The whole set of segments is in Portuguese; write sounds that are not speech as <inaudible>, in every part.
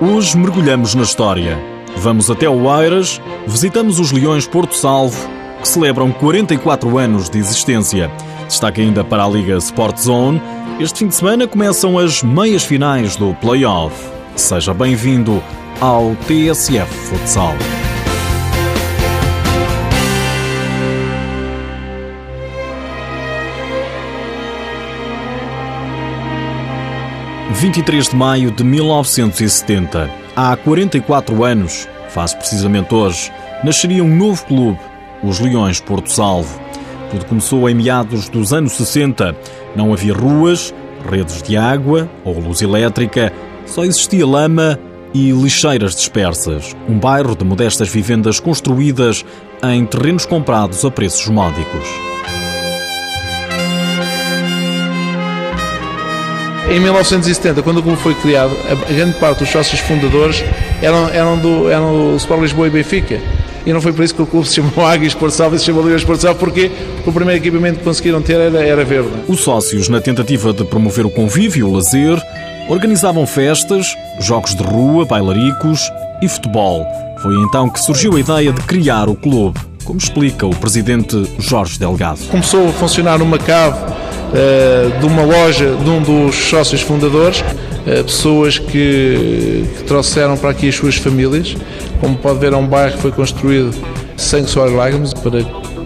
Hoje mergulhamos na história. Vamos até o Airas, visitamos os Leões Porto Salvo, que celebram 44 anos de existência. Destaque ainda para a Liga Sport Zone. Este fim de semana começam as meias finais do Playoff. Seja bem-vindo ao TSF Futsal. 23 de maio de 1970. Há 44 anos, faz precisamente hoje, nasceria um novo clube, os Leões Porto Salvo. Tudo começou em meados dos anos 60. Não havia ruas, redes de água ou luz elétrica, só existia lama e lixeiras dispersas. Um bairro de modestas vivendas construídas em terrenos comprados a preços módicos. Em 1970, quando o clube foi criado, a grande parte dos sócios fundadores eram, eram, do, eram o Sport Lisboa e Benfica. E não foi por isso que o clube se chamou Águia Sport Salvo e se chamou Liga Sport Salvo, porque o primeiro equipamento que conseguiram ter era, era verde. Os sócios, na tentativa de promover o convívio e o lazer, organizavam festas, jogos de rua, bailaricos e futebol. Foi então que surgiu a ideia de criar o clube, como explica o presidente Jorge Delgado. Começou a funcionar numa cave uh, de uma loja de um dos sócios fundadores, uh, pessoas que, que, trouxeram para aqui as suas famílias. Como pode ver, é um bairro que foi construído sem suor e lágrimas para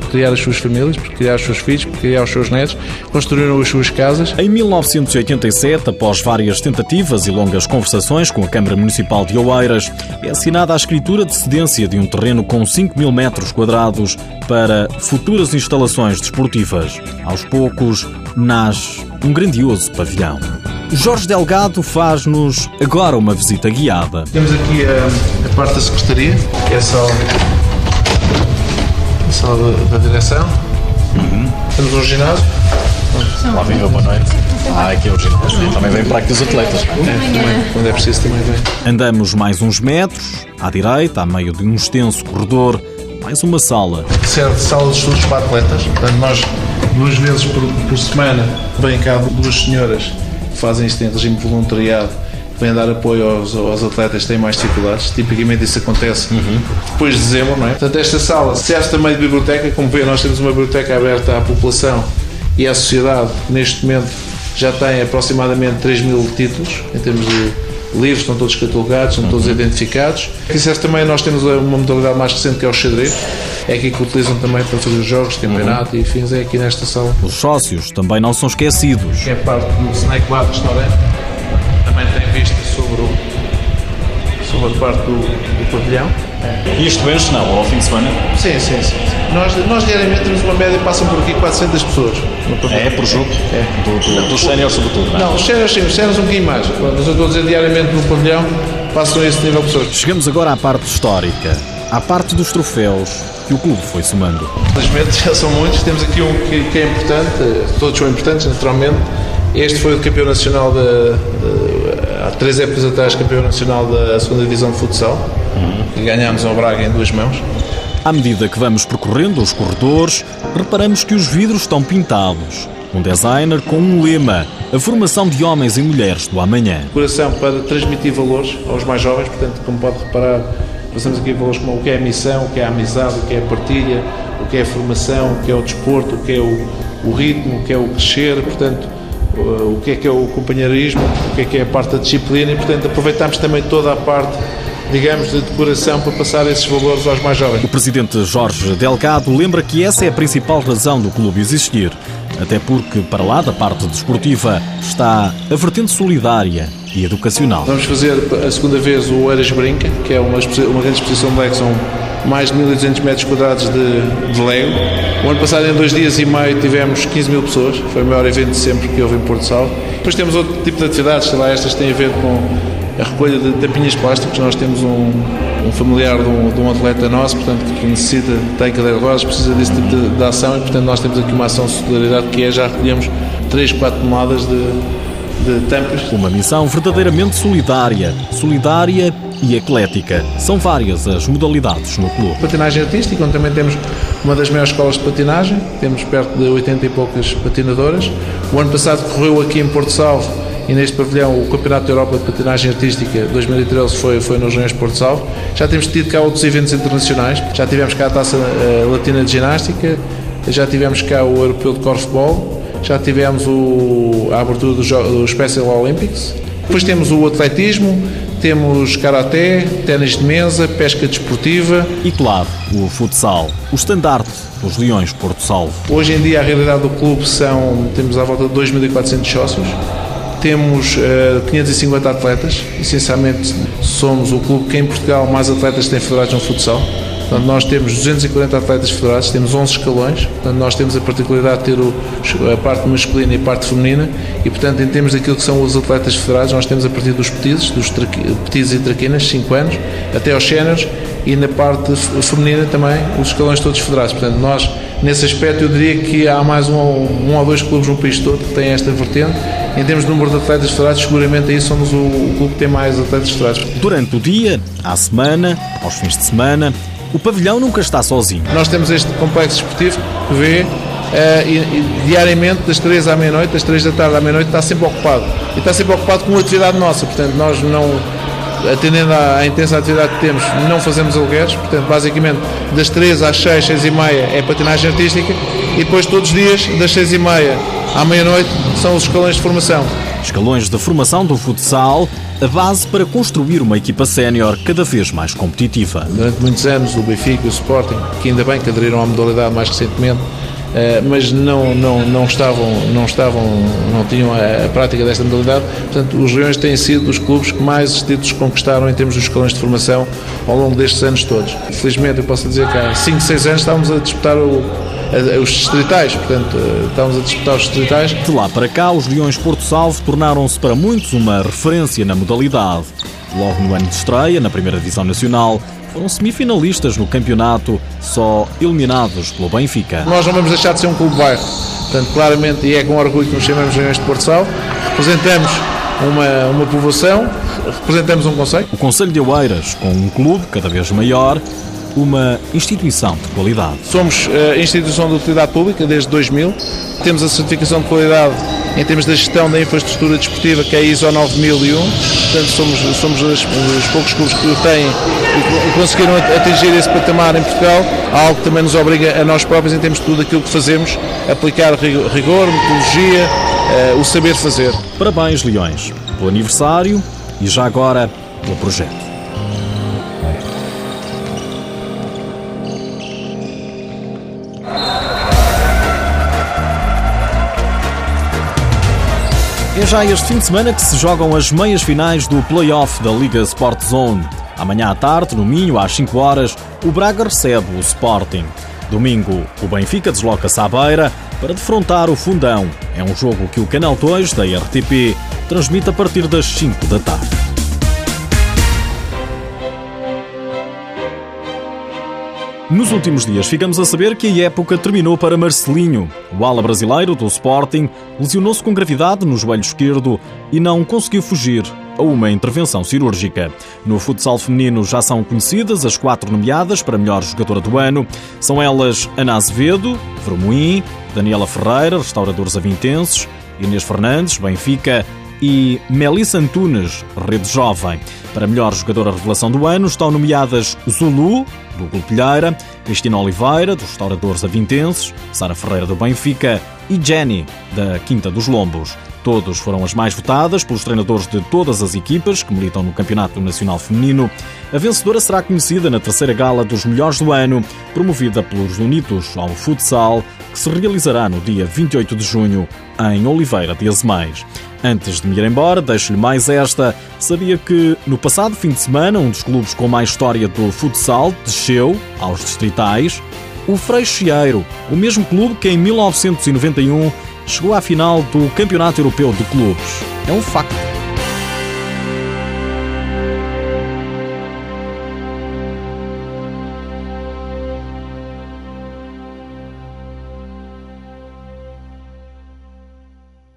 criar as suas famílias, para criar os seus filhos, para criar os seus netos, construíram as suas casas. Em 1987, após várias tentativas e longas conversações com a Câmara Municipal de Oeiras, é assinada a escritura de cedência de um terreno com 5 mil metros quadrados para futuras instalações desportivas. Aos poucos, nasce um grandioso pavilhão. Jorge Delgado faz-nos agora uma visita guiada. Temos aqui a, a parte da secretaria, que é a sala da, direção. Uhum. Temos um ginásio. Lá vem boa noite. Ah, aqui é o ginásio. Também vem para aqui os atletas. É, também, quando é preciso, também vem. Andamos mais uns metros, à direita, a meio de um extenso corredor, mais uma sala. Que serve de sala de estudos para atletas. Portanto, nós, duas vezes por, por semana, vêm cá duas senhoras que fazem isto em regime de voluntariado vem dar apoio aos, aos, atletas que têm mais dificuldades. Tipicamente isso acontece uhum. depois de dezembro, não é? Portanto, esta sala serve também de biblioteca. Como vê, nós temos uma biblioteca aberta à população e à sociedade. Neste momento já tem aproximadamente 3 mil títulos em termos de livros, estão todos catalogados, estão todos uhum. identificados. E serve também, nós temos uma modalidade mais recente que é o xadrez. É aqui que utilizam também para fazer os jogos, campeonato uhum. e fins, é aqui nesta sala. Os sócios também não são esquecidos. Que é parte do snack bar restaurante também tem vista sobre, o, sobre a parte do, do pavilhão. E isto enche, não, ao fim de semana? Sim, sim, sim. Nós, nós diariamente temos uma média, passam por aqui 400 pessoas. É, é por jogo? É. Do, do, dos séniores sobretudo, não é? Não, os séniores sim, os séniores um bocadinho mais. Mas eu estou a dizer diariamente no pavilhão, passam esse nível de pessoas. Chegamos agora à parte histórica, à parte dos troféus que o clube foi somando. Felizmente <laughs> já são muitos, temos aqui um que, que é importante, todos são importantes naturalmente, este foi o campeão nacional de, de, há três épocas atrás, campeão nacional da segunda divisão de futsal, uhum. ganhámos ao Braga em duas mãos. À medida que vamos percorrendo os corredores, reparamos que os vidros estão pintados. Um designer com um lema: a formação de homens e mulheres do amanhã. Coração para transmitir valores aos mais jovens, portanto, como pode reparar, passamos aqui valores como o que é a missão, o que é a amizade, o que é a partilha, o que é a formação, o que é o desporto, o que é o, o ritmo, o que é o crescer, portanto, o que é que é o companheirismo, o que é que é a parte da disciplina e, portanto, aproveitamos também toda a parte digamos, de decoração para passar esses valores aos mais jovens. O presidente Jorge Delgado lembra que essa é a principal razão do clube existir, até porque, para lá da parte desportiva, está a vertente solidária e educacional. Vamos fazer a segunda vez o Eras Brinca, que é uma, uma grande exposição de são mais de 1.200 metros quadrados de, de Lego. O ano passado, em dois dias e meio, tivemos 15 mil pessoas, foi o maior evento de sempre que houve em Porto Salvo. Depois temos outro tipo de atividades, sei lá, estas têm a ver com a recolha de tampinhas plásticas. Nós temos um, um familiar de um, de um, atleta nosso, portanto, que necessita, tem cadeira de rodas, precisa desse tipo de, de, ação e, portanto, nós temos aqui uma ação de solidariedade que é já recolhemos 3, 4 toneladas de de tampas. Uma missão verdadeiramente solidária. Solidária e eclética. São várias as modalidades no clube. Patinagem artística, onde também temos uma das maiores escolas de patinagem, temos perto de 80 e poucas patinadoras. O ano passado correu aqui em Porto Salvo e neste pavilhão o Campeonato da Europa de Patinagem Artística 2013 foi, foi nos Regiões Porto Salvo. Já temos tido cá outros eventos internacionais, já tivemos cá a Taça uh, Latina de Ginástica, já tivemos cá o Europeu de Corfball, já tivemos o, a abertura do, do Special Olympics, depois temos o atletismo, temos karaté, ténis de mesa, pesca desportiva. E claro, o futsal, o estandarte dos Leões Porto Salvo. Hoje em dia a realidade do clube são, temos à volta de 2.400 sócios, temos uh, 550 atletas, essencialmente somos o clube que em Portugal mais atletas tem federados no futsal. Portanto, nós temos 240 atletas federados, temos 11 escalões, portanto, nós temos a particularidade de ter o, a parte masculina e a parte feminina e, portanto, em termos daquilo que são os atletas federados, nós temos a partir dos petizes, dos petizes e traquinas, 5 anos, até aos séniores e na parte feminina também os escalões todos federados. Portanto, nós, nesse aspecto, eu diria que há mais um, um ou dois clubes no país todo que têm esta vertente. Em termos de número de atletas federados, seguramente aí somos o, o clube que tem mais atletas federados. Durante o dia, à semana, aos fins de semana, o pavilhão nunca está sozinho. Nós temos este complexo esportivo que vê uh, e, e, diariamente, das 3 à meia-noite, das 3 da tarde à meia-noite, está sempre ocupado. E está sempre ocupado com uma atividade nossa, portanto, nós não, atendendo à, à intensa atividade que temos, não fazemos alugueres, portanto, basicamente, das 3 às 6, 6 e meia é patinagem artística e depois todos os dias, das 6 e meia à meia-noite, são os escalões de formação. Escalões de formação do futsal a base para construir uma equipa sénior cada vez mais competitiva. Durante muitos anos, o Benfica e o Sporting, que ainda bem que aderiram à modalidade mais recentemente, eh, mas não, não, não, estavam, não, estavam, não tinham a, prática desta modalidade. Portanto, os Leões têm sido os clubes que mais títulos conquistaram em termos dos escalões de formação ao longo destes anos todos. Felizmente, eu posso dizer que há 5, 6 anos estávamos a disputar o, os distritais, portanto, estamos a disputar os distritais. De lá para cá, os Leões Porto Salvo tornaram-se para muitos uma referência na modalidade. Logo no ano de estreia, na primeira divisão nacional, foram semifinalistas no campeonato, só eliminados pelo Benfica. Nós não vamos deixar de ser um clube bairro. Portanto, claramente, e é com orgulho que nos chamamos Leões de Porto Salvo, representamos uma, uma povoação, representamos um conselho. O Conselho de Oeiras, com um clube cada vez maior, uma instituição de qualidade. Somos a eh, instituição de utilidade pública desde 2000. Temos a certificação de qualidade em termos da gestão da infraestrutura desportiva, que é a ISO 9001. Portanto, somos, somos os, os poucos clubes que têm e conseguiram atingir esse patamar em Portugal, algo que também nos obriga a nós próprios, em termos de tudo aquilo que fazemos, aplicar rigor, metodologia, uh, o saber fazer. Parabéns, Leões, pelo aniversário e já agora pelo projeto. É já este fim de semana que se jogam as meias finais do play-off da Liga Sport Zone. Amanhã à tarde, no Minho, às 5 horas, o Braga recebe o Sporting. Domingo, o Benfica desloca-se à beira para defrontar o Fundão. É um jogo que o Canal 2 da RTP transmite a partir das 5 da tarde. Nos últimos dias ficamos a saber que a época terminou para Marcelinho. O ala brasileiro do Sporting lesionou-se com gravidade no joelho esquerdo e não conseguiu fugir a uma intervenção cirúrgica. No futsal feminino já são conhecidas as quatro nomeadas para melhor jogadora do ano. São elas Ana Azevedo, Vermoim, Daniela Ferreira, restauradores avintenses, Inês Fernandes, Benfica e Melissa Antunes, Rede Jovem. Para melhor jogadora revelação do ano estão nomeadas Zulu, do Golpilheira, Cristina Oliveira, dos Restauradores Avintenses, Sara Ferreira do Benfica e Jenny, da Quinta dos Lombos. Todos foram as mais votadas pelos treinadores de todas as equipas que militam no Campeonato Nacional Feminino. A vencedora será conhecida na terceira gala dos melhores do ano, promovida pelos Unidos ao Futsal, que se realizará no dia 28 de junho em Oliveira de Azemais. Antes de me ir embora, deixo-lhe mais esta. Sabia que no passado fim de semana, um dos clubes com mais história do futsal desceu aos distritais, o Freixeiro, o mesmo clube que em 1991 chegou à final do Campeonato Europeu de Clubes. É um facto.